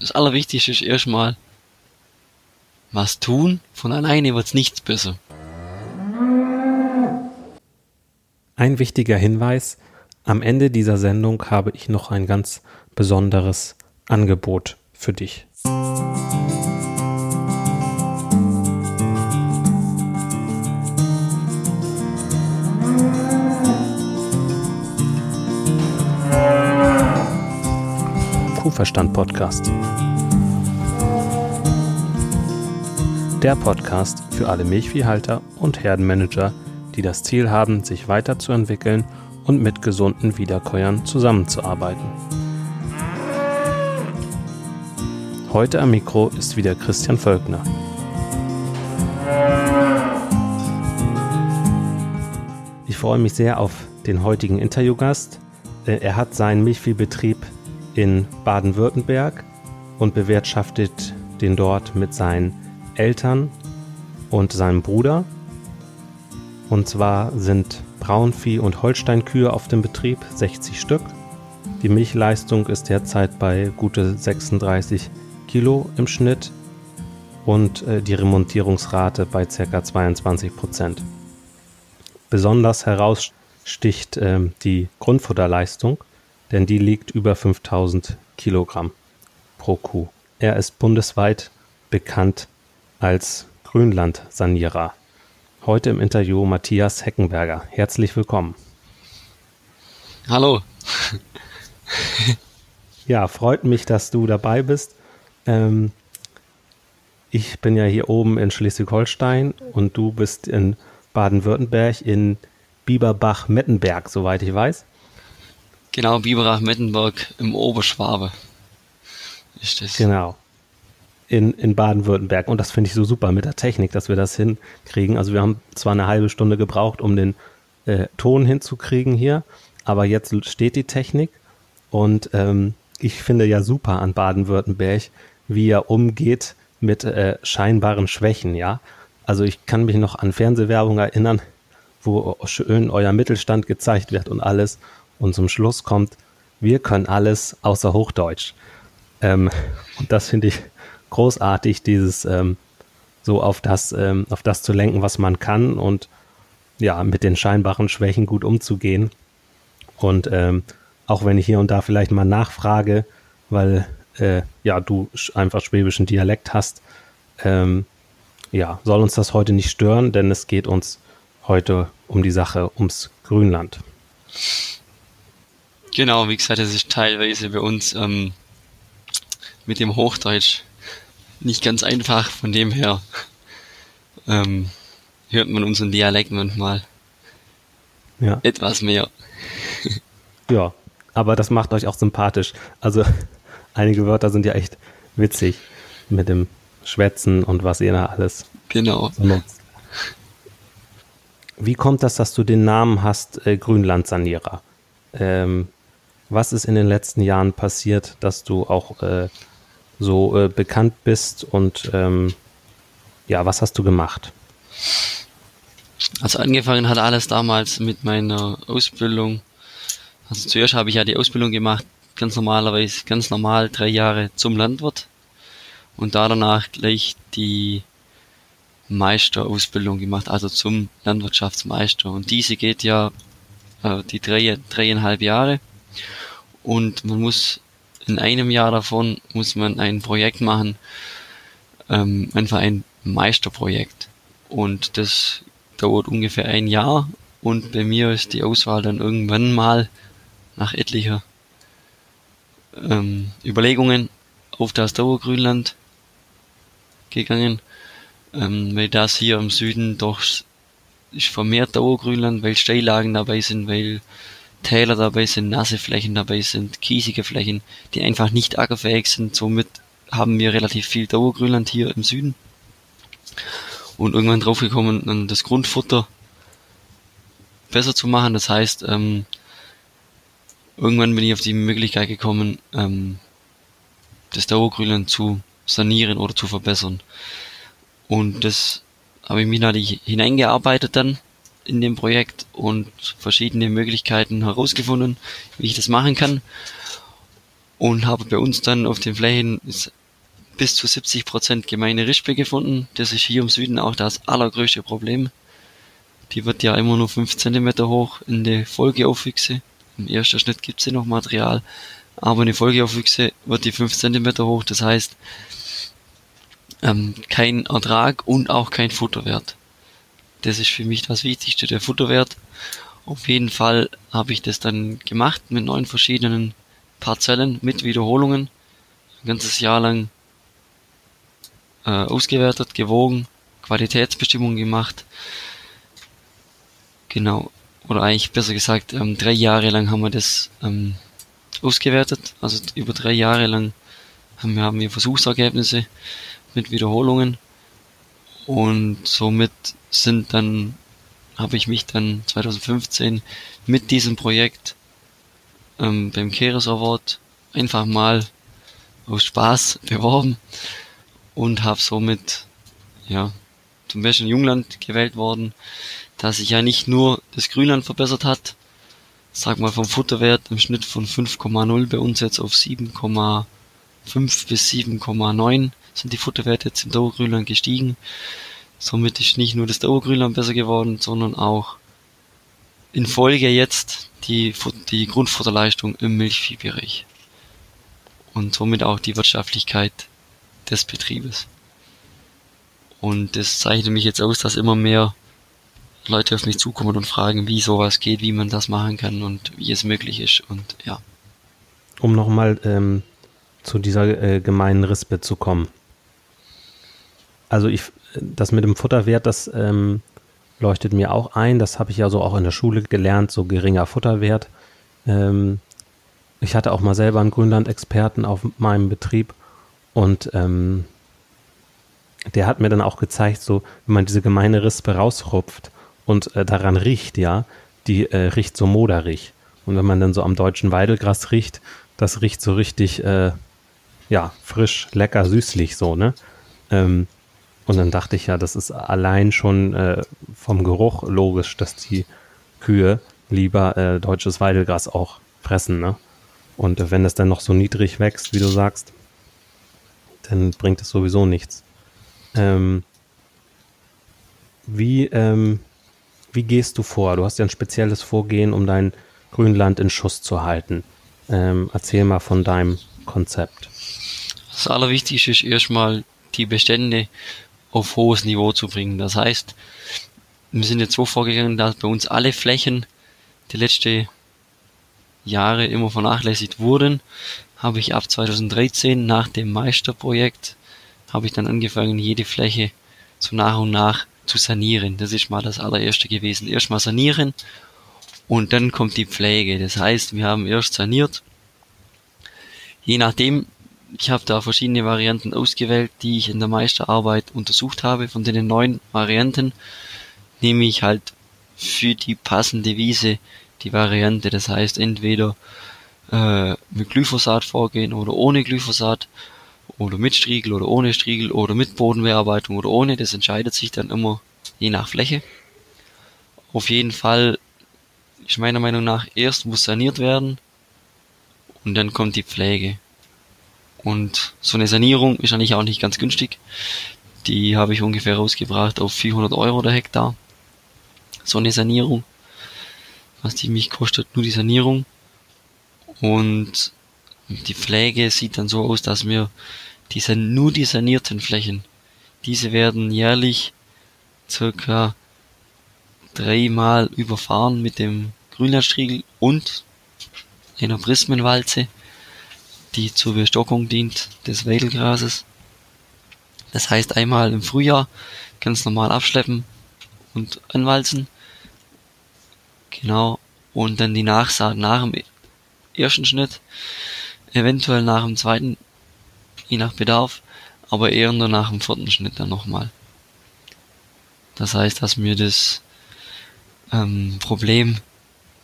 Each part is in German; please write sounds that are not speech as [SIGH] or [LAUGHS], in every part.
das Allerwichtigste ist erstmal was tun. Von alleine wird's nichts besser. Ein wichtiger Hinweis, am Ende dieser Sendung habe ich noch ein ganz besonderes Angebot für dich. Kuhverstand Podcast. Der Podcast für alle Milchviehhalter und Herdenmanager, die das Ziel haben, sich weiterzuentwickeln und mit gesunden Wiederkäuern zusammenzuarbeiten. Heute am Mikro ist wieder Christian Völkner. Ich freue mich sehr auf den heutigen Interviewgast. Äh, er hat seinen Milchviehbetrieb in Baden-Württemberg und bewirtschaftet den dort mit seinen Eltern und seinem Bruder. Und zwar sind Braunvieh und Holsteinkühe auf dem Betrieb, 60 Stück. Die Milchleistung ist derzeit bei gute 36 Kilo im Schnitt und äh, die Remontierungsrate bei ca. 22 Prozent. Besonders heraussticht äh, die Grundfutterleistung, denn die liegt über 5000 Kilogramm pro Kuh. Er ist bundesweit bekannt als Grünlandsanierer. Heute im Interview Matthias Heckenberger. Herzlich willkommen. Hallo. [LAUGHS] ja, freut mich, dass du dabei bist. Ähm, ich bin ja hier oben in Schleswig-Holstein und du bist in Baden-Württemberg in Bieberbach-Mettenberg, soweit ich weiß. Genau, Biberach-Mettenberg im Oberschwabe ist das. Genau in, in Baden-Württemberg. Und das finde ich so super mit der Technik, dass wir das hinkriegen. Also wir haben zwar eine halbe Stunde gebraucht, um den äh, Ton hinzukriegen hier, aber jetzt steht die Technik und ähm, ich finde ja super an Baden-Württemberg, wie er umgeht mit äh, scheinbaren Schwächen, ja. Also ich kann mich noch an Fernsehwerbung erinnern, wo schön euer Mittelstand gezeigt wird und alles. Und zum Schluss kommt, wir können alles außer Hochdeutsch. Ähm, und das finde ich großartig, dieses ähm, so auf das, ähm, auf das zu lenken, was man kann und ja, mit den scheinbaren Schwächen gut umzugehen. Und ähm, auch wenn ich hier und da vielleicht mal nachfrage, weil äh, ja, du einfach schwäbischen Dialekt hast, ähm, ja, soll uns das heute nicht stören, denn es geht uns heute um die Sache ums Grünland. Genau, wie gesagt, es ist teilweise bei uns ähm, mit dem Hochdeutsch nicht ganz einfach, von dem her ähm, hört man unseren Dialekt manchmal ja. etwas mehr. [LAUGHS] ja, aber das macht euch auch sympathisch. Also [LAUGHS] einige Wörter sind ja echt witzig mit dem Schwätzen und was ihr da alles genau. nutzt. Wie kommt das, dass du den Namen hast, äh, Grünlandsanierer? Ähm, was ist in den letzten Jahren passiert, dass du auch äh, so äh, bekannt bist und ähm, ja, was hast du gemacht? Also angefangen hat alles damals mit meiner Ausbildung. Also zuerst habe ich ja die Ausbildung gemacht, ganz normalerweise, ganz normal drei Jahre zum Landwirt und da danach gleich die Meisterausbildung gemacht, also zum Landwirtschaftsmeister. Und diese geht ja äh, die drei, dreieinhalb Jahre und man muss in einem Jahr davon muss man ein Projekt machen, ähm, einfach ein Meisterprojekt. Und das dauert ungefähr ein Jahr und bei mir ist die Auswahl dann irgendwann mal nach etlicher ähm, Überlegungen auf das Dauergrünland gegangen, ähm, weil das hier im Süden doch ist vermehrt Dauergrünland, weil Steillagen dabei sind, weil Täler dabei sind, nasse Flächen dabei sind, kiesige Flächen, die einfach nicht ackerfähig sind. Somit haben wir relativ viel Dauergrünland hier im Süden. Und irgendwann draufgekommen, das Grundfutter besser zu machen. Das heißt, ähm, irgendwann bin ich auf die Möglichkeit gekommen, ähm, das Dauergrünland zu sanieren oder zu verbessern. Und das habe ich mich natürlich hineingearbeitet dann in dem Projekt und verschiedene Möglichkeiten herausgefunden, wie ich das machen kann. und habe bei uns dann auf den Flächen bis zu 70 Prozent gemeine Rispe gefunden. Das ist hier im Süden auch das allergrößte Problem. Die wird ja immer nur 5 cm hoch in der Folgeaufwüchse. Im ersten Schnitt gibt sie noch Material, aber in der Folgeaufwüchse wird die 5 cm hoch. Das heißt, ähm, kein Ertrag und auch kein Futterwert. Das ist für mich das Wichtigste, der Futterwert. Auf jeden Fall habe ich das dann gemacht mit neun verschiedenen Parzellen mit Wiederholungen. Ein ganzes Jahr lang äh, ausgewertet, gewogen, Qualitätsbestimmungen gemacht. Genau. Oder eigentlich besser gesagt, ähm, drei Jahre lang haben wir das ähm, ausgewertet. Also über drei Jahre lang haben wir, haben wir Versuchsergebnisse mit Wiederholungen. Und somit sind dann, habe ich mich dann 2015 mit diesem Projekt ähm, beim Keres Award einfach mal aus Spaß [LAUGHS] beworben und habe somit ja zum besten Jungland gewählt worden, da sich ja nicht nur das Grünland verbessert hat, sag mal vom Futterwert im Schnitt von 5,0 bei uns jetzt auf 7,5 bis 7,9 sind die Futterwerte jetzt im Dauergrünland gestiegen. Somit ist nicht nur das Dauergrünland besser geworden, sondern auch in Folge jetzt die, die Grundfutterleistung im Milchviehbereich. Und somit auch die Wirtschaftlichkeit des Betriebes. Und das zeichnet mich jetzt aus, dass immer mehr Leute auf mich zukommen und fragen, wie sowas geht, wie man das machen kann und wie es möglich ist. Und ja. Um nochmal ähm, zu dieser äh, gemeinen Rispe zu kommen. Also ich, das mit dem Futterwert, das ähm, leuchtet mir auch ein. Das habe ich ja so auch in der Schule gelernt, so geringer Futterwert. Ähm, ich hatte auch mal selber einen Grünland-Experten auf meinem Betrieb und ähm, der hat mir dann auch gezeigt, so wenn man diese gemeine Rispe rausrupft und äh, daran riecht, ja, die äh, riecht so moderig. Und wenn man dann so am deutschen Weidelgras riecht, das riecht so richtig, äh, ja, frisch, lecker, süßlich so, ne? Ähm, und dann dachte ich ja, das ist allein schon äh, vom Geruch logisch, dass die Kühe lieber äh, deutsches Weidelgras auch fressen. Ne? Und äh, wenn es dann noch so niedrig wächst, wie du sagst, dann bringt es sowieso nichts. Ähm, wie, ähm, wie gehst du vor? Du hast ja ein spezielles Vorgehen, um dein Grünland in Schuss zu halten. Ähm, erzähl mal von deinem Konzept. Das Allerwichtigste ist erstmal die Bestände auf hohes Niveau zu bringen. Das heißt, wir sind jetzt so vorgegangen, dass bei uns alle Flächen die letzten Jahre immer vernachlässigt wurden, habe ich ab 2013 nach dem Meisterprojekt habe ich dann angefangen, jede Fläche so nach und nach zu sanieren. Das ist mal das allererste gewesen. Erstmal sanieren und dann kommt die Pflege. Das heißt, wir haben erst saniert. Je nachdem, ich habe da verschiedene Varianten ausgewählt, die ich in der Meisterarbeit untersucht habe. Von den neun Varianten nehme ich halt für die passende Wiese die Variante. Das heißt entweder äh, mit Glyphosat vorgehen oder ohne Glyphosat oder mit Striegel oder ohne Striegel oder mit Bodenbearbeitung oder ohne. Das entscheidet sich dann immer je nach Fläche. Auf jeden Fall ist meiner Meinung nach erst muss saniert werden und dann kommt die Pflege. Und so eine Sanierung ist eigentlich auch nicht ganz günstig. Die habe ich ungefähr rausgebracht auf 400 Euro der Hektar. So eine Sanierung. Was die mich kostet, nur die Sanierung. Und die Pflege sieht dann so aus, dass wir diese, nur die sanierten Flächen, diese werden jährlich circa dreimal überfahren mit dem Grünlandstriegel und einer Prismenwalze die zur Bestockung dient des Weidelgrases. Das heißt einmal im Frühjahr ganz normal abschleppen und anwalzen. Genau. Und dann die Nachsaat nach dem ersten Schnitt. Eventuell nach dem zweiten, je nach Bedarf, aber eher nur nach dem vierten Schnitt dann nochmal. Das heißt, dass wir das ähm, Problem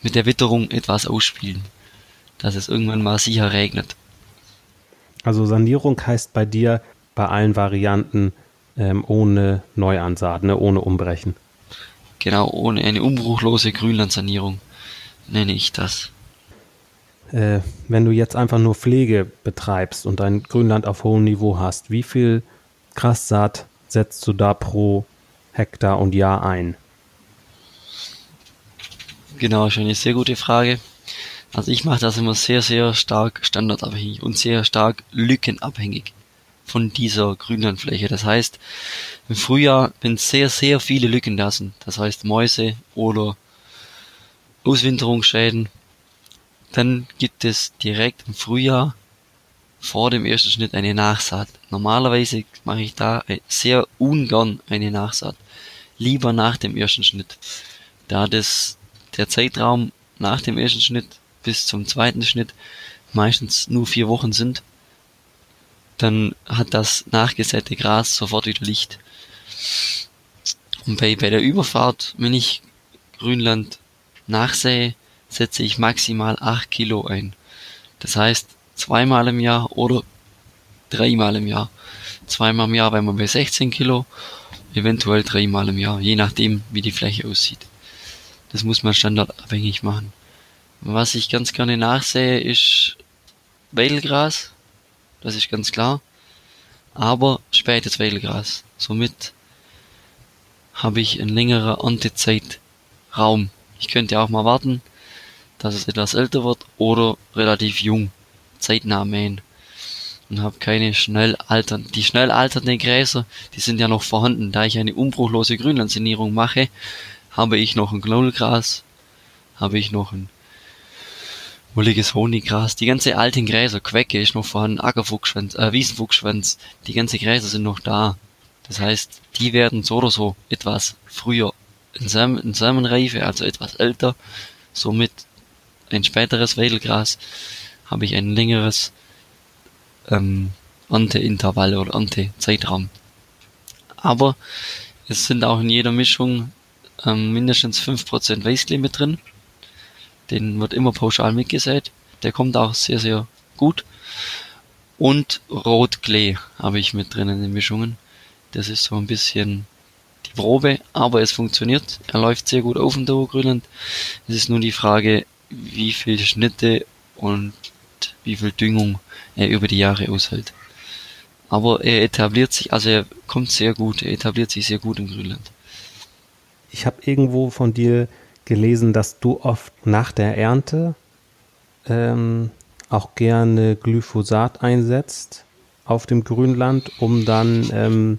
mit der Witterung etwas ausspielen. Dass es irgendwann mal sicher regnet. Also Sanierung heißt bei dir bei allen Varianten ähm, ohne Neuansaat, ne? ohne Umbrechen. Genau, ohne eine umbruchlose Grünlandsanierung nenne ich das. äh, wenn du jetzt einfach nur Pflege betreibst und dein Grünland auf hohem Niveau hast, wie viel Grassaat setzt du da pro Hektar und Jahr ein? Genau, schon eine sehr gute Frage. Also ich mache das immer sehr, sehr stark standardabhängig und sehr stark lückenabhängig von dieser Grünlandfläche. Das heißt, im Frühjahr, wenn sehr, sehr viele Lücken da sind, das heißt Mäuse oder Auswinterungsschäden, dann gibt es direkt im Frühjahr vor dem ersten Schnitt eine Nachsaat. Normalerweise mache ich da sehr ungern eine Nachsaat. Lieber nach dem ersten Schnitt. Da das, der Zeitraum nach dem ersten Schnitt bis zum zweiten Schnitt meistens nur vier Wochen sind, dann hat das nachgesäte Gras sofort wieder Licht. Und bei, bei der Überfahrt, wenn ich Grünland nachsähe, setze ich maximal 8 Kilo ein. Das heißt, zweimal im Jahr oder dreimal im Jahr. Zweimal im Jahr wären wir bei 16 Kilo, eventuell dreimal im Jahr, je nachdem, wie die Fläche aussieht. Das muss man standardabhängig machen. Was ich ganz gerne nachsehe, ist Weidelgras. Das ist ganz klar. Aber spätes Weidelgras. Somit habe ich ein längerer Erntezeitraum. Ich könnte auch mal warten, dass es etwas älter wird oder relativ jung, zeitnah mähen. Und habe keine schnell altern. Die schnell alternden Gräser, die sind ja noch vorhanden. Da ich eine umbruchlose Grünlandsanierung mache, habe ich noch ein Knollgras, habe ich noch ein wolliges Honiggras, die ganze alten Gräser, Quecke ist noch vorhanden, Ackerfuchsschwanz, äh, Wiesenfuchsschwanz, die ganze Gräser sind noch da. Das heißt, die werden so oder so etwas früher in, Sam in Samenreife, also etwas älter, somit ein späteres Weidelgras, habe ich ein längeres ähm, Ernteintervall oder Erntezeitraum. Aber es sind auch in jeder Mischung ähm, mindestens 5% Weißklee mit drin. Den wird immer pauschal mitgesät. Der kommt auch sehr, sehr gut. Und Rotklee habe ich mit drin in den Mischungen. Das ist so ein bisschen die Probe, aber es funktioniert. Er läuft sehr gut auf dem Dauergrünland. Es ist nur die Frage, wie viel Schnitte und wie viel Düngung er über die Jahre aushält. Aber er etabliert sich, also er kommt sehr gut, er etabliert sich sehr gut im Grünland. Ich habe irgendwo von dir gelesen, dass du oft nach der Ernte ähm, auch gerne Glyphosat einsetzt auf dem Grünland, um dann ähm,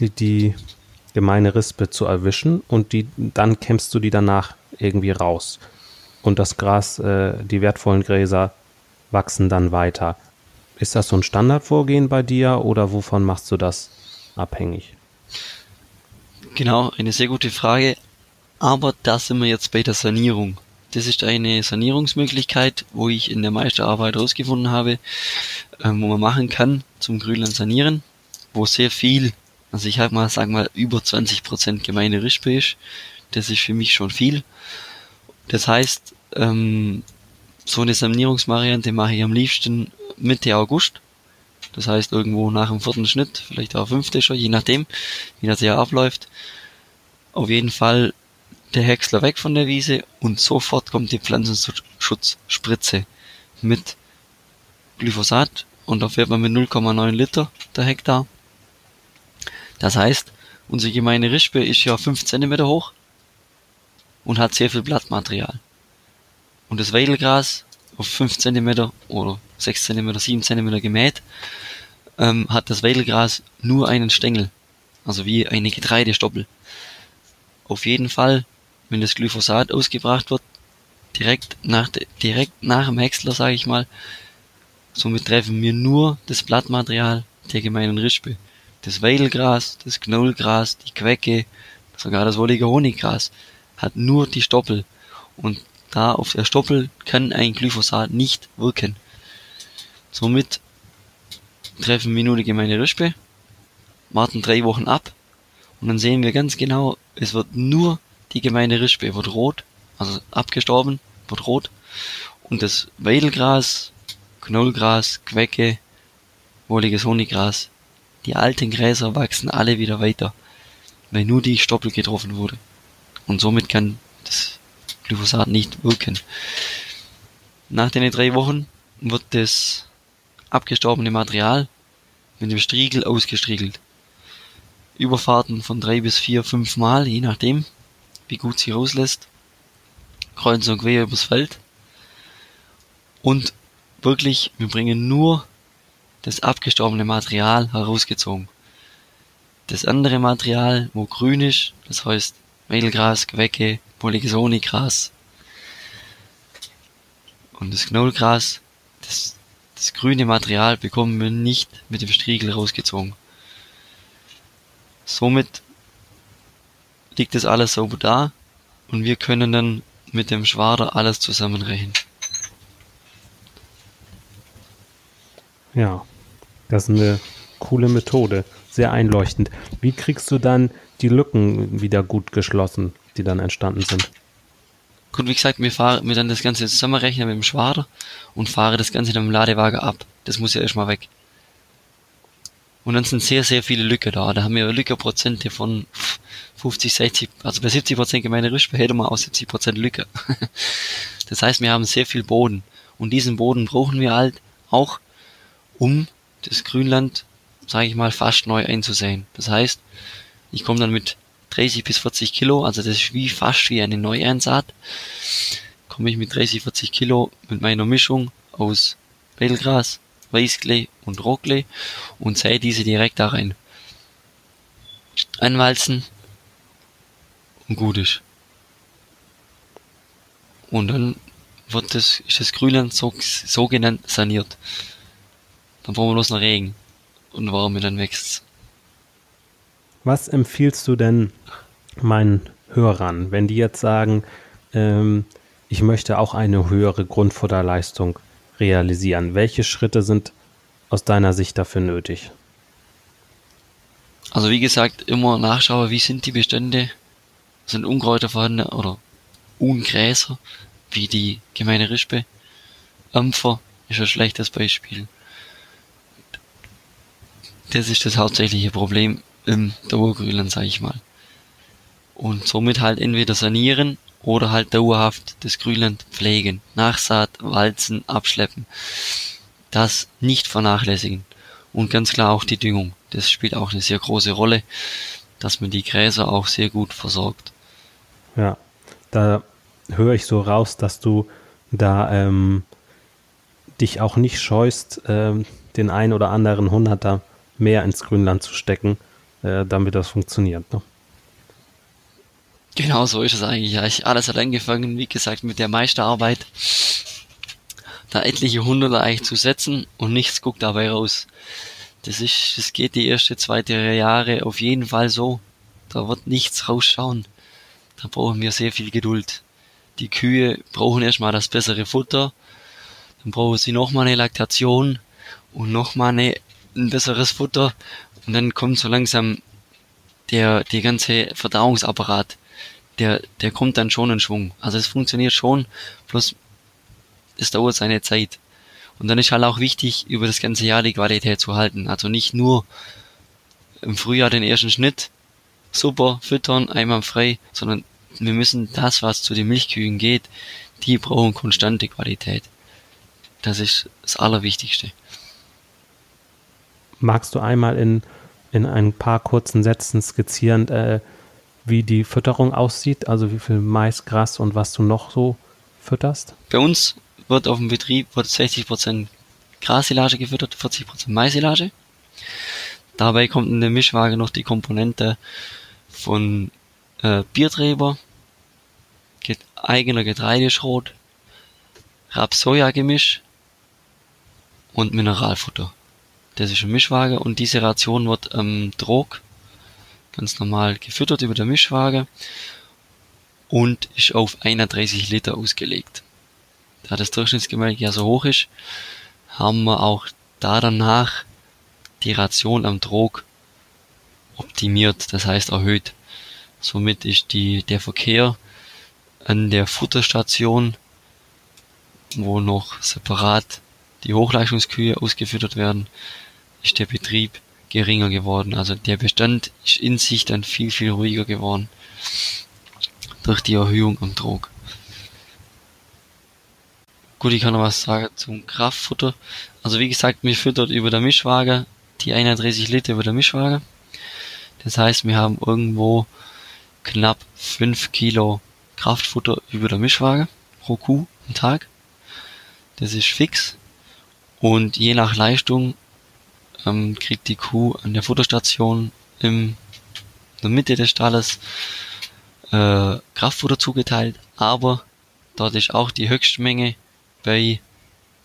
die gemeine Rispe zu erwischen und die, dann kämpfst du die danach irgendwie raus und das Gras, äh, die wertvollen Gräser wachsen dann weiter. Ist das so ein Standardvorgehen bei dir oder wovon machst du das abhängig? Genau, eine sehr gute Frage. Aber da sind wir jetzt bei der Sanierung. Das ist eine Sanierungsmöglichkeit, wo ich in der Meisterarbeit herausgefunden habe, ähm, wo man machen kann zum Grünland sanieren, wo sehr viel, also ich habe mal, sagen mal, über 20% gemeine Rispe ist. Das ist für mich schon viel. Das heißt, ähm, so eine Sanierungsvariante mache ich am liebsten Mitte August. Das heißt irgendwo nach dem vierten Schnitt, vielleicht auch fünfte schon, je nachdem, wie das Jahr abläuft. Auf jeden Fall der Häcksler weg von der Wiese und sofort kommt die Pflanzenschutzspritze mit Glyphosat und da fährt man mit 0,9 Liter der Hektar. Das heißt, unsere gemeine Rispe ist ja 5 cm hoch und hat sehr viel Blattmaterial. Und das Weidelgras auf 5 cm oder 6 cm, 7 cm gemäht, ähm, hat das Weidelgras nur einen Stängel. Also wie eine Getreidestoppel. Auf jeden Fall, wenn das Glyphosat ausgebracht wird, direkt nach, direkt nach dem Häcksler, sage ich mal, somit treffen wir nur das Blattmaterial der gemeinen Rispe. Das Weidelgras, das Knollgras, die Quecke, sogar das wollige Honiggras hat nur die Stoppel. Und da auf der Stoppel kann ein Glyphosat nicht wirken. Somit treffen wir nur die gemeine Rispe, warten drei Wochen ab und dann sehen wir ganz genau, es wird nur die gemeine Rispe, wird rot, also abgestorben, wird rot und das Weidelgras, Knollgras, Quecke, wohliges Honiggras, die alten Gräser wachsen alle wieder weiter, weil nur die Stoppel getroffen wurde. Und somit kann das Glyphosat nicht wirken. Nach den drei Wochen wird das abgestorbene Material mit dem Striegel ausgestriegelt. Überfahrten von drei bis vier, fünf Mal, je nachdem, wie gut sie rauslässt. Kreuz und quer übers Feld. Und wirklich, wir bringen nur das abgestorbene Material herausgezogen. Das andere Material, wo grün ist, das heißt Mehlgras, Gewecke, Polyxonigras und das Knollgras, das, das grüne Material bekommen wir nicht mit dem Striegel rausgezogen. Somit liegt das alles sauber da und wir können dann mit dem Schwader alles zusammenrechnen. Ja, das ist eine coole Methode, sehr einleuchtend. Wie kriegst du dann die Lücken wieder gut geschlossen, die dann entstanden sind? Gut, wie gesagt, wir fahren mir dann das Ganze zusammenrechnen mit dem Schwader und fahre das Ganze dann im Ladewagen ab. Das muss ja erstmal weg. Und dann sind sehr, sehr viele Lücke da. Da haben wir Lückeprozente von 50, 60, also bei 70 Prozent gemeine Rispe hätte man auch 70 Prozent Lücke. [LAUGHS] das heißt, wir haben sehr viel Boden. Und diesen Boden brauchen wir halt auch, um das Grünland, sage ich mal, fast neu einzusehen. Das heißt, ich komme dann mit 30 bis 40 Kilo, also das ist wie fast wie eine Neueinsaat, komme ich mit 30, 40 Kilo mit meiner Mischung aus Wedelgras, Weißklee und Rohklee und sähe diese direkt da rein. Anwalzen gut ist. Und dann wird das, ist das Grünland so, so genannt saniert. Dann brauchen wir bloß noch Regen und Wärme, dann wächst's. Was empfiehlst du denn meinen Hörern, wenn die jetzt sagen, ähm, ich möchte auch eine höhere Grundfutterleistung realisieren? Welche Schritte sind aus deiner Sicht dafür nötig? Also wie gesagt, immer nachschauen, wie sind die Bestände, sind Unkräuter vorhanden oder Ungräser, wie die gemeine Rispe. Ampfer ist ein schlechtes Beispiel. Das ist das hauptsächliche Problem im Dauergrünland, sag ich mal. Und somit halt entweder sanieren oder halt dauerhaft das Grünland pflegen, Nachsaat, Walzen, abschleppen. Das nicht vernachlässigen. Und ganz klar auch die Düngung. Das spielt auch eine sehr große Rolle, dass man die Gräser auch sehr gut versorgt. Ja, da höre ich so raus, dass du da ähm, dich auch nicht scheust, ähm, den ein oder anderen Hunderter mehr ins Grünland zu stecken, äh, damit das funktioniert. Ne? Genau so ist es eigentlich. Ja, ich alles hat angefangen, wie gesagt, mit der Meisterarbeit, da etliche Hunderte eigentlich zu setzen und nichts guckt dabei raus. Das ist, das geht die erste, zweite Jahre auf jeden Fall so. Da wird nichts rausschauen. Da brauchen wir sehr viel Geduld. Die Kühe brauchen erstmal das bessere Futter, dann brauchen sie nochmal eine Laktation und nochmal ein besseres Futter und dann kommt so langsam der, der ganze Verdauungsapparat der, der kommt dann schon in Schwung. Also es funktioniert schon, bloß es dauert seine Zeit. Und dann ist halt auch wichtig, über das ganze Jahr die Qualität zu halten. Also nicht nur im Frühjahr den ersten Schnitt, super, füttern, einmal frei, sondern wir müssen das, was zu den Milchkühen geht, die brauchen konstante Qualität. Das ist das Allerwichtigste. Magst du einmal in, in ein paar kurzen Sätzen skizzieren, äh, wie die Fütterung aussieht, also wie viel Mais, Gras und was du noch so fütterst? Bei uns wird auf dem Betrieb wird 60% Grassilage gefüttert, 40% Maisilage. Dabei kommt in der Mischwaage noch die Komponente von äh, Bierträber, get eigener Getreideschrot, Raps-Soja-Gemisch und Mineralfutter. Das ist eine Mischwaage und diese Ration wird ähm, Drog ganz normal gefüttert über der Mischwaage und ist auf 31 Liter ausgelegt. Da das Durchschnittsgemälk ja so hoch ist, haben wir auch da danach die Ration am Trog optimiert, das heißt erhöht. Somit ist die, der Verkehr an der Futterstation, wo noch separat die Hochleistungskühe ausgefüttert werden, ist der Betrieb geringer geworden. Also der Bestand ist in sich dann viel, viel ruhiger geworden. Durch die Erhöhung am Druck. Gut, ich kann noch was sagen zum Kraftfutter. Also wie gesagt, mir füttert über der Mischwaage die 31 Liter über der Mischwaage. Das heißt, wir haben irgendwo knapp 5 Kilo Kraftfutter über der Mischwaage pro Kuh am Tag. Das ist fix. Und je nach Leistung ähm, kriegt die Kuh an der Futterstation im, in der Mitte des Stalles äh, Kraftfutter zugeteilt, aber dort ist auch die Höchstmenge bei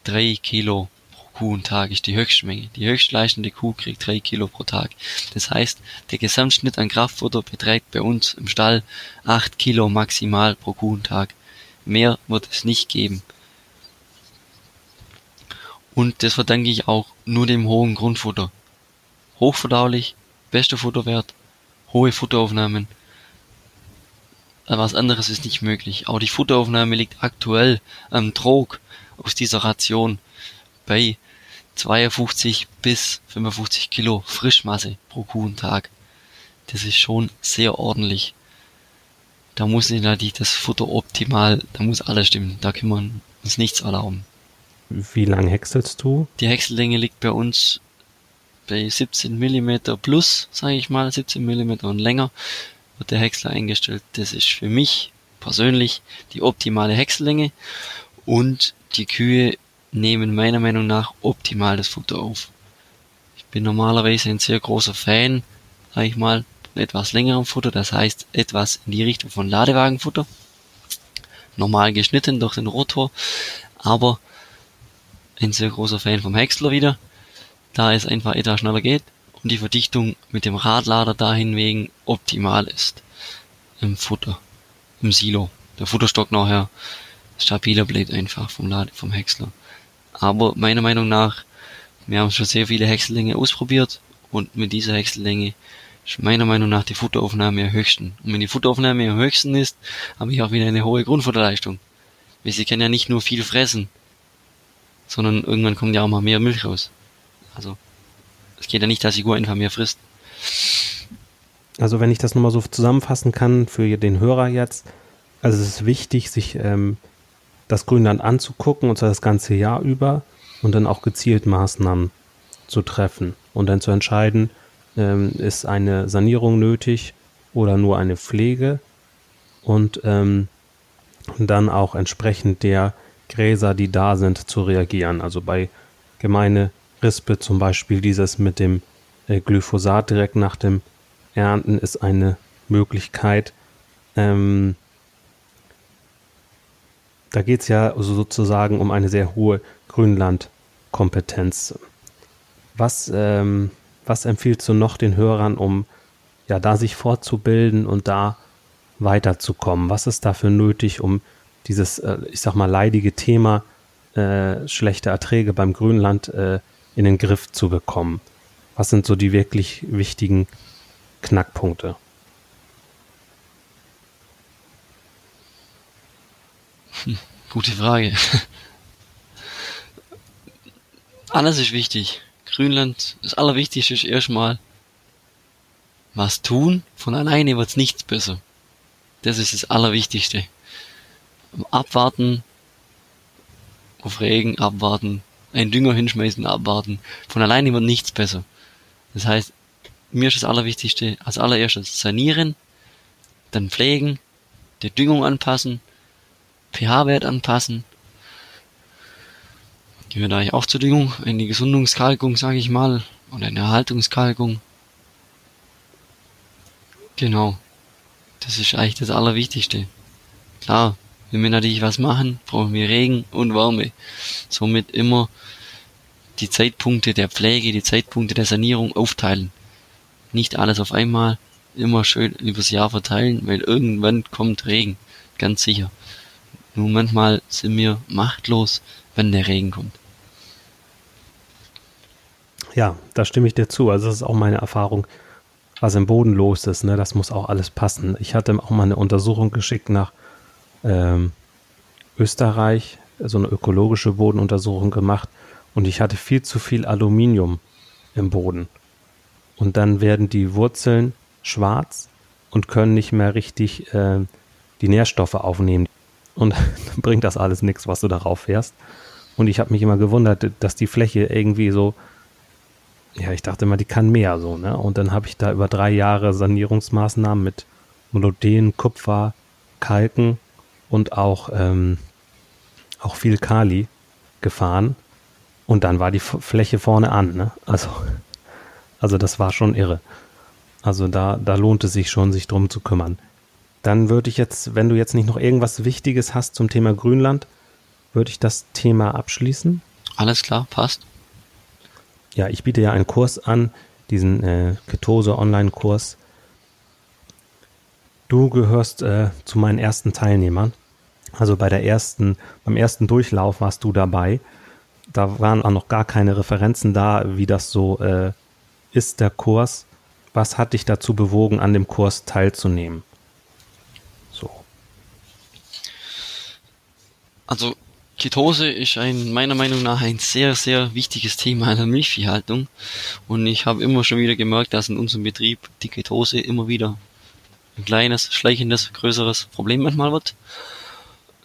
3 Kilo Kuh und Tag ist die Höchstmenge. Die höchstleistende Kuh kriegt drei Kilo pro Tag. Das heißt, der Gesamtschnitt an Kraftfutter beträgt bei uns im Stall acht Kilo maximal pro Kuh und Tag. Mehr wird es nicht geben. Und das verdanke ich auch nur dem hohen Grundfutter. Hochverdaulich, bester Futterwert, hohe Futteraufnahmen. Was anderes ist nicht möglich. Auch die Futteraufnahme liegt aktuell am Trog aus dieser Ration bei 52 bis 55 Kilo Frischmasse pro Kuh und Tag. Das ist schon sehr ordentlich. Da muss natürlich das Futter optimal, da muss alles stimmen. Da können wir uns nichts erlauben. Wie lang häckselst du? Die Häcksellänge liegt bei uns bei 17 mm plus, sage ich mal, 17 mm und länger wird der Häcksler eingestellt. Das ist für mich persönlich die optimale Häcksellänge und die Kühe nehmen meiner Meinung nach optimal das Futter auf. Ich bin normalerweise ein sehr großer Fan, sag ich mal, von etwas längerem Futter, das heißt etwas in die Richtung von Ladewagenfutter. Normal geschnitten durch den Rotor, aber ein sehr großer Fan vom Häcksler wieder, da es einfach etwas schneller geht und die Verdichtung mit dem Radlader dahin wegen optimal ist im Futter, im Silo. Der Futterstock nachher stabiler bleibt einfach vom, Lade, vom Häcksler. Aber meiner Meinung nach, wir haben schon sehr viele Häcksellänge ausprobiert und mit dieser Häcksellänge ist meiner Meinung nach die Futteraufnahme am höchsten. Und wenn die Futteraufnahme am höchsten ist, habe ich auch wieder eine hohe Grundfutterleistung. Weil sie können ja nicht nur viel fressen, sondern irgendwann kommt ja auch mal mehr Milch raus. Also, es geht ja nicht, dass die Kuh einfach mehr frisst. Also, wenn ich das nochmal so zusammenfassen kann für den Hörer jetzt, also es ist wichtig, sich ähm, das Grünland anzugucken, und zwar das ganze Jahr über und dann auch gezielt Maßnahmen zu treffen und dann zu entscheiden, ähm, ist eine Sanierung nötig oder nur eine Pflege und ähm, dann auch entsprechend der Gräser, die da sind, zu reagieren. Also bei gemeine Rispe zum Beispiel dieses mit dem äh, Glyphosat direkt nach dem Ernten ist eine Möglichkeit. Ähm, da geht es ja sozusagen um eine sehr hohe Grünlandkompetenz. Was, ähm, was empfiehlst du noch den Hörern, um ja da sich fortzubilden und da weiterzukommen? Was ist dafür nötig, um dieses, äh, ich sag mal, leidige Thema äh, schlechte Erträge beim Grünland äh, in den Griff zu bekommen? Was sind so die wirklich wichtigen Knackpunkte? Hm, gute Frage. Alles ist wichtig. Grünland, das Allerwichtigste ist erstmal was tun. Von alleine wird's nichts besser. Das ist das Allerwichtigste. Abwarten, auf Regen abwarten, einen Dünger hinschmeißen, abwarten. Von alleine wird nichts besser. Das heißt, mir ist das Allerwichtigste als allererstes sanieren, dann pflegen, die Düngung anpassen, pH-Wert anpassen. Gehört eigentlich auch zur Düngung, eine Gesundungskalkung, sage ich mal, oder eine Erhaltungskalkung. Genau. Das ist eigentlich das Allerwichtigste. Klar, wenn wir natürlich was machen, brauchen wir Regen und Wärme. Somit immer die Zeitpunkte der Pflege, die Zeitpunkte der Sanierung aufteilen. Nicht alles auf einmal, immer schön übers Jahr verteilen, weil irgendwann kommt Regen. Ganz sicher. Nur manchmal sind wir machtlos, wenn der Regen kommt. Ja, da stimme ich dir zu. Also das ist auch meine Erfahrung, was im Boden los ist. Ne? Das muss auch alles passen. Ich hatte auch mal eine Untersuchung geschickt nach ähm, Österreich, so eine ökologische Bodenuntersuchung gemacht und ich hatte viel zu viel Aluminium im Boden. Und dann werden die Wurzeln schwarz und können nicht mehr richtig äh, die Nährstoffe aufnehmen. Und bringt das alles nichts, was du darauf fährst. Und ich habe mich immer gewundert, dass die Fläche irgendwie so, ja, ich dachte immer, die kann mehr so, ne? Und dann habe ich da über drei Jahre Sanierungsmaßnahmen mit Molodden, Kupfer, Kalken und auch, ähm, auch viel Kali gefahren. Und dann war die Fläche vorne an, ne? Also, also das war schon irre. Also da, da lohnt es sich schon, sich drum zu kümmern. Dann würde ich jetzt, wenn du jetzt nicht noch irgendwas Wichtiges hast zum Thema Grünland, würde ich das Thema abschließen. Alles klar, passt. Ja, ich biete ja einen Kurs an, diesen äh, Ketose-Online-Kurs. Du gehörst äh, zu meinen ersten Teilnehmern. Also bei der ersten, beim ersten Durchlauf warst du dabei. Da waren auch noch gar keine Referenzen da, wie das so äh, ist, der Kurs. Was hat dich dazu bewogen, an dem Kurs teilzunehmen? Also Ketose ist ein, meiner Meinung nach ein sehr, sehr wichtiges Thema in der Milchviehhaltung. Und ich habe immer schon wieder gemerkt, dass in unserem Betrieb die Ketose immer wieder ein kleines, schleichendes, größeres Problem manchmal wird.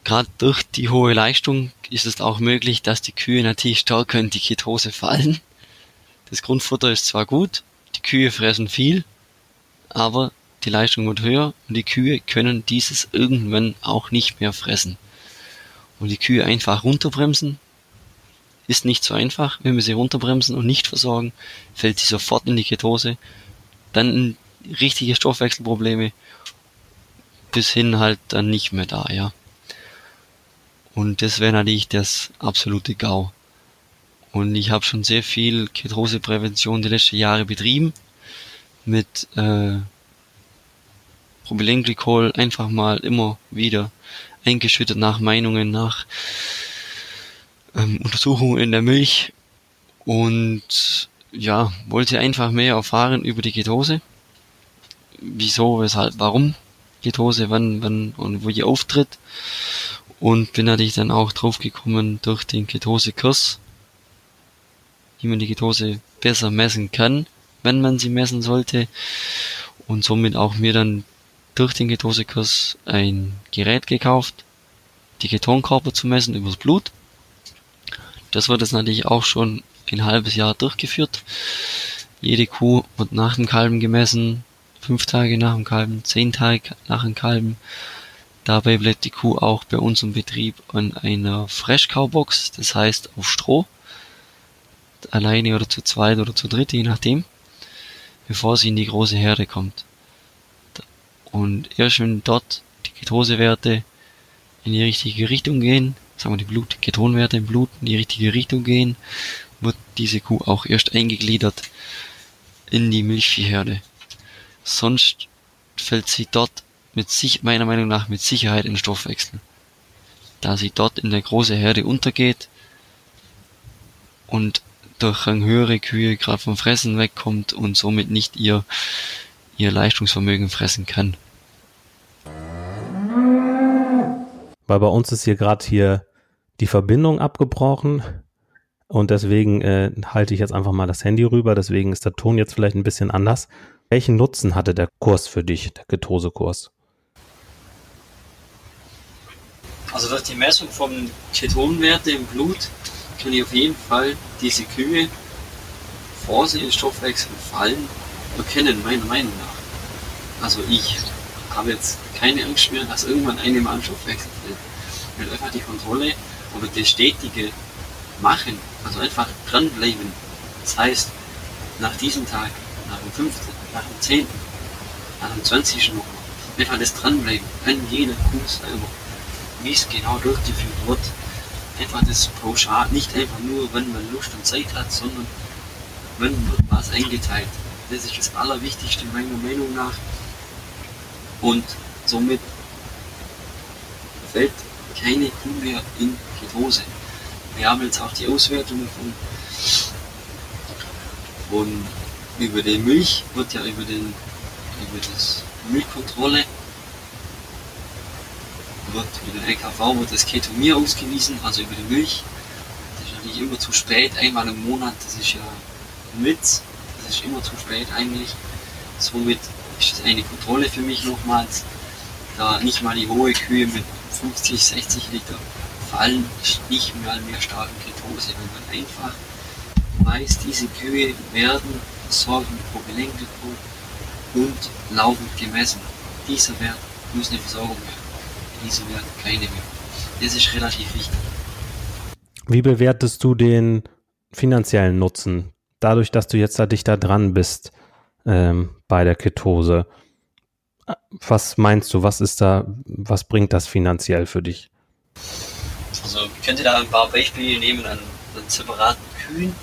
Gerade durch die hohe Leistung ist es auch möglich, dass die Kühe natürlich stärker in die Ketose fallen. Das Grundfutter ist zwar gut, die Kühe fressen viel, aber die Leistung wird höher und die Kühe können dieses irgendwann auch nicht mehr fressen. Und die Kühe einfach runterbremsen ist nicht so einfach. Wenn wir sie runterbremsen und nicht versorgen, fällt sie sofort in die Ketose. Dann richtige Stoffwechselprobleme bis hin halt dann nicht mehr da, ja. Und das wäre natürlich das absolute GAU. Und ich habe schon sehr viel Ketoseprävention die letzten Jahre betrieben. Mit äh, Propylenglykol einfach mal immer wieder eingeschüttet nach Meinungen, nach ähm, Untersuchungen in der Milch. Und ja, wollte einfach mehr erfahren über die Ketose. Wieso, weshalb, warum Ketose, wann, wann und wo die auftritt und bin natürlich dann auch drauf gekommen durch den Ketose-Kurs, wie man die Ketose besser messen kann, wenn man sie messen sollte und somit auch mir dann durch den Ketose-Kurs ein Gerät gekauft, die Ketonkörper zu messen übers Blut. Das wird jetzt natürlich auch schon ein halbes Jahr durchgeführt. Jede Kuh wird nach dem Kalben gemessen, fünf Tage nach dem Kalben, zehn Tage nach dem Kalben Dabei bleibt die Kuh auch bei uns im Betrieb an einer Fresh-Cow-Box, das heißt auf Stroh, alleine oder zu zweit oder zu dritt, je nachdem, bevor sie in die große Herde kommt. Und erst wenn dort die Ketosewerte in die richtige Richtung gehen, sagen wir die Blut, Ketonwerte im Blut in die richtige Richtung gehen, wird diese Kuh auch erst eingegliedert in die Milchviehherde. Sonst fällt sie dort mit sich, meiner Meinung nach mit Sicherheit in Stoffwechsel. Da sie dort in der großen Herde untergeht und durch eine höhere Kühe gerade vom Fressen wegkommt und somit nicht ihr, ihr Leistungsvermögen fressen kann. Weil bei uns ist hier gerade hier die Verbindung abgebrochen und deswegen äh, halte ich jetzt einfach mal das Handy rüber, deswegen ist der Ton jetzt vielleicht ein bisschen anders. Welchen Nutzen hatte der Kurs für dich, der Ketose-Kurs? Also durch die Messung von Ketonwerte im Blut kann ich auf jeden Fall diese Kühe, bevor sie in Stoffwechsel fallen, erkennen, meiner Meinung nach. Also ich habe jetzt keine Angst mehr, dass irgendwann eine mal in Stoffwechsel fällt. Weil einfach die Kontrolle oder das stetige Machen, also einfach dranbleiben. Das heißt, nach diesem Tag, nach dem 15., nach dem 10., nach dem 20. nochmal, einfach das dranbleiben, an jeder Kuh selber wie es genau durchgeführt wird. Einfach das pauschal, nicht einfach nur, wenn man Lust und Zeit hat, sondern wenn wird was eingeteilt. Das ist das Allerwichtigste meiner Meinung nach. Und somit fällt keine Kuh mehr in Ketose. Wir haben jetzt auch die Auswertung von, von über die Milch, wird ja über, den, über das Milchkontrolle wird über den LKV wird das Ketomir ausgewiesen, also über die Milch. Das ist natürlich immer zu spät, einmal im Monat, das ist ja mit, das ist immer zu spät eigentlich. Somit ist das eine Kontrolle für mich nochmals, da nicht mal die hohe Kühe mit 50, 60 Liter fallen nicht mehr mehr starken Ketose, weil man einfach weiß, diese Kühe werden versorgt mit Propylenglykol und laufend gemessen. Dieser Wert muss eine Versorgung werden, dieser Wert keine mehr. Das ist relativ wichtig. Wie bewertest du den finanziellen Nutzen, dadurch, dass du jetzt da dichter dran bist ähm, bei der Ketose? Was meinst du, was ist da, was bringt das finanziell für dich? Also ich könnte da ein paar Beispiele nehmen an, an separaten Kühen.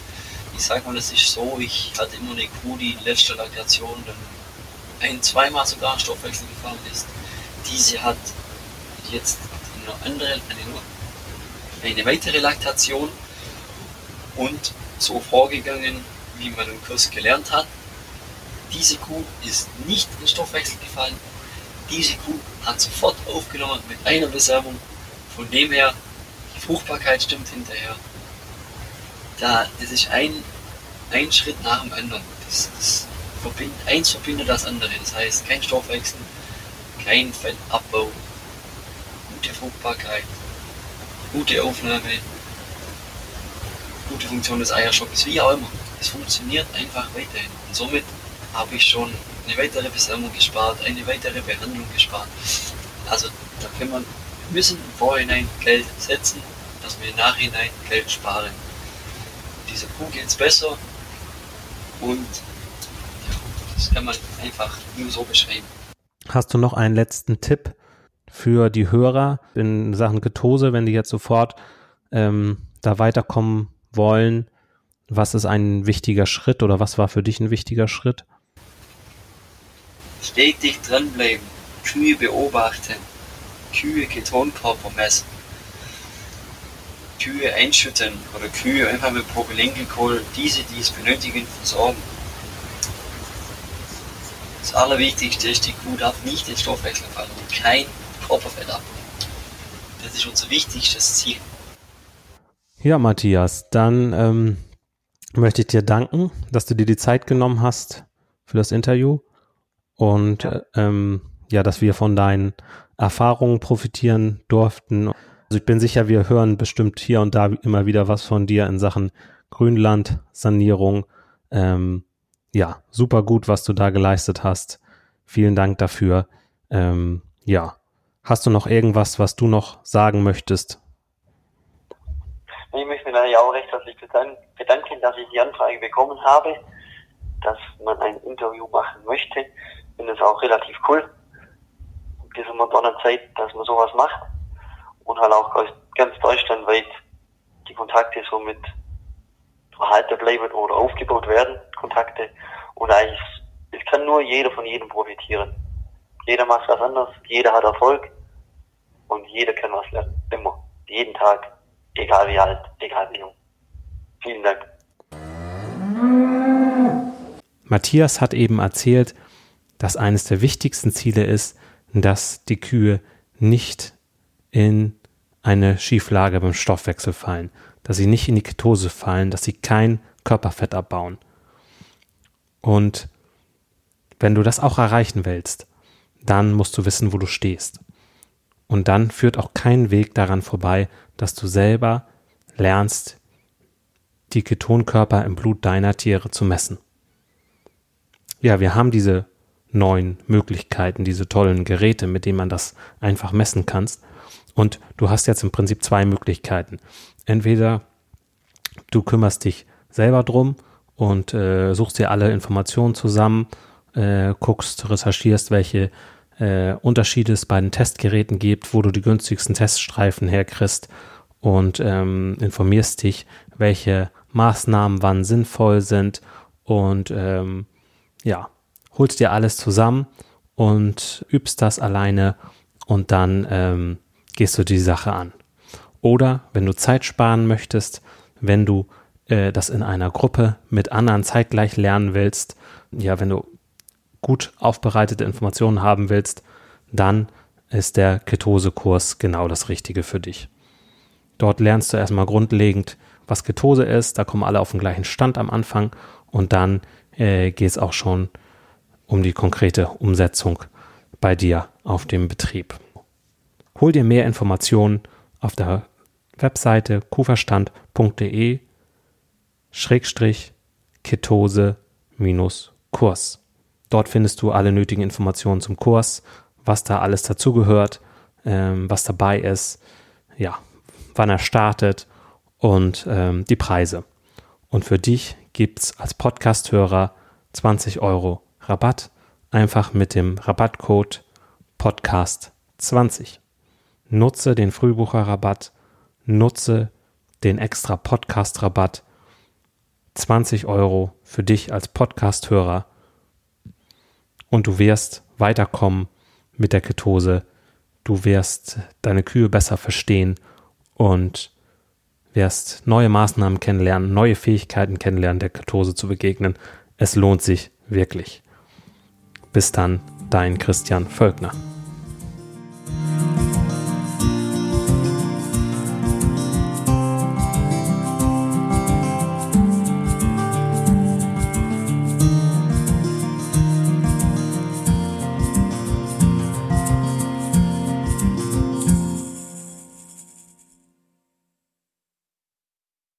Ich sage mal, das ist so, ich hatte immer eine Kuh, die in letzter Laktation dann ein, zweimal sogar Stoffwechsel gefahren ist. Diese hat jetzt eine andere, eine, eine weitere Laktation und so vorgegangen, wie man im Kurs gelernt hat. Diese Kuh ist nicht in Stoffwechsel gefallen. Diese Kuh hat sofort aufgenommen mit einer Besämung. Von dem her, die Fruchtbarkeit stimmt hinterher. Da, das ist ein, ein Schritt nach dem anderen. Das, das verbind, eins verbindet das andere. Das heißt, kein Stoffwechsel, kein Fettabbau, gute Fruchtbarkeit, gute Aufnahme, gute Funktion des Eierschocks, wie auch immer. Es funktioniert einfach weiterhin. Und somit habe ich schon eine weitere Besamung gespart, eine weitere Behandlung gespart. Also da kann man, wir müssen im Vorhinein Geld setzen, dass wir im Nachhinein Geld sparen. Dieser Kuh geht es besser und ja, das kann man einfach nur so beschreiben. Hast du noch einen letzten Tipp für die Hörer in Sachen Ketose, wenn die jetzt sofort ähm, da weiterkommen wollen? Was ist ein wichtiger Schritt oder was war für dich ein wichtiger Schritt? Stetig dranbleiben, Kühe beobachten, Kühe Ketonkörper messen, Kühe einschütten oder Kühe einfach mit Propylenglykol, diese, die es benötigen, versorgen. Das Allerwichtigste ist, die Kuh darf nicht in Stoffwechsel fallen und kein Körperfett ab. Das ist unser wichtigstes Ziel. Ja, Matthias, dann ähm, möchte ich dir danken, dass du dir die Zeit genommen hast für das Interview und ja, ähm, ja dass wir von deinen Erfahrungen profitieren durften. Also ich bin sicher, wir hören bestimmt hier und da immer wieder was von dir in Sachen Grünland-Sanierung. Ähm, ja, super gut, was du da geleistet hast. Vielen Dank dafür. Ähm, ja, Hast du noch irgendwas, was du noch sagen möchtest? Ich möchte mich auch recht herzlich bedanken, dass ich die Anfrage bekommen habe, dass man ein Interview machen möchte. Ich finde es auch relativ cool, in dieser modernen Zeit, dass man sowas macht und halt auch ganz deutschlandweit die Kontakte somit erhalten bleiben oder aufgebaut werden, Kontakte. Und eigentlich, es kann nur jeder von jedem profitieren. Jeder macht was anderes, jeder hat Erfolg und jeder kann was lernen. Immer. Jeden Tag. Egal wie alt, egal wie jung. Vielen Dank. Matthias hat eben erzählt, dass eines der wichtigsten Ziele ist, dass die Kühe nicht in eine Schieflage beim Stoffwechsel fallen, dass sie nicht in die Ketose fallen, dass sie kein Körperfett abbauen. Und wenn du das auch erreichen willst, dann musst du wissen, wo du stehst. Und dann führt auch kein Weg daran vorbei, dass du selber lernst, die Ketonkörper im Blut deiner Tiere zu messen. Ja, wir haben diese neuen Möglichkeiten, diese tollen Geräte, mit denen man das einfach messen kannst. Und du hast jetzt im Prinzip zwei Möglichkeiten. Entweder du kümmerst dich selber drum und äh, suchst dir alle Informationen zusammen, äh, guckst, recherchierst, welche äh, Unterschiede es bei den Testgeräten gibt, wo du die günstigsten Teststreifen herkriegst und ähm, informierst dich, welche Maßnahmen wann sinnvoll sind und ähm, ja, holst dir alles zusammen und übst das alleine und dann ähm, gehst du die Sache an. Oder wenn du Zeit sparen möchtest, wenn du äh, das in einer Gruppe mit anderen zeitgleich lernen willst, ja, wenn du gut aufbereitete Informationen haben willst, dann ist der Ketose-Kurs genau das Richtige für dich. Dort lernst du erstmal grundlegend, was Ketose ist. Da kommen alle auf den gleichen Stand am Anfang und dann äh, geht es auch schon um die konkrete Umsetzung bei dir auf dem Betrieb. Hol dir mehr Informationen auf der Webseite kuverstand.de Schrägstrich Ketose minus Kurs. Dort findest du alle nötigen Informationen zum Kurs, was da alles dazugehört, ähm, was dabei ist, ja, wann er startet und ähm, die Preise. Und für dich gibt es als Podcast-Hörer 20 Euro Rabatt, einfach mit dem Rabattcode Podcast20. Nutze den Frühbucherrabatt, nutze den extra Podcast-Rabatt. 20 Euro für dich als Podcast-Hörer und du wirst weiterkommen mit der Ketose. Du wirst deine Kühe besser verstehen und wirst neue Maßnahmen kennenlernen, neue Fähigkeiten kennenlernen, der Ketose zu begegnen. Es lohnt sich wirklich. Bis dann, dein Christian Völkner.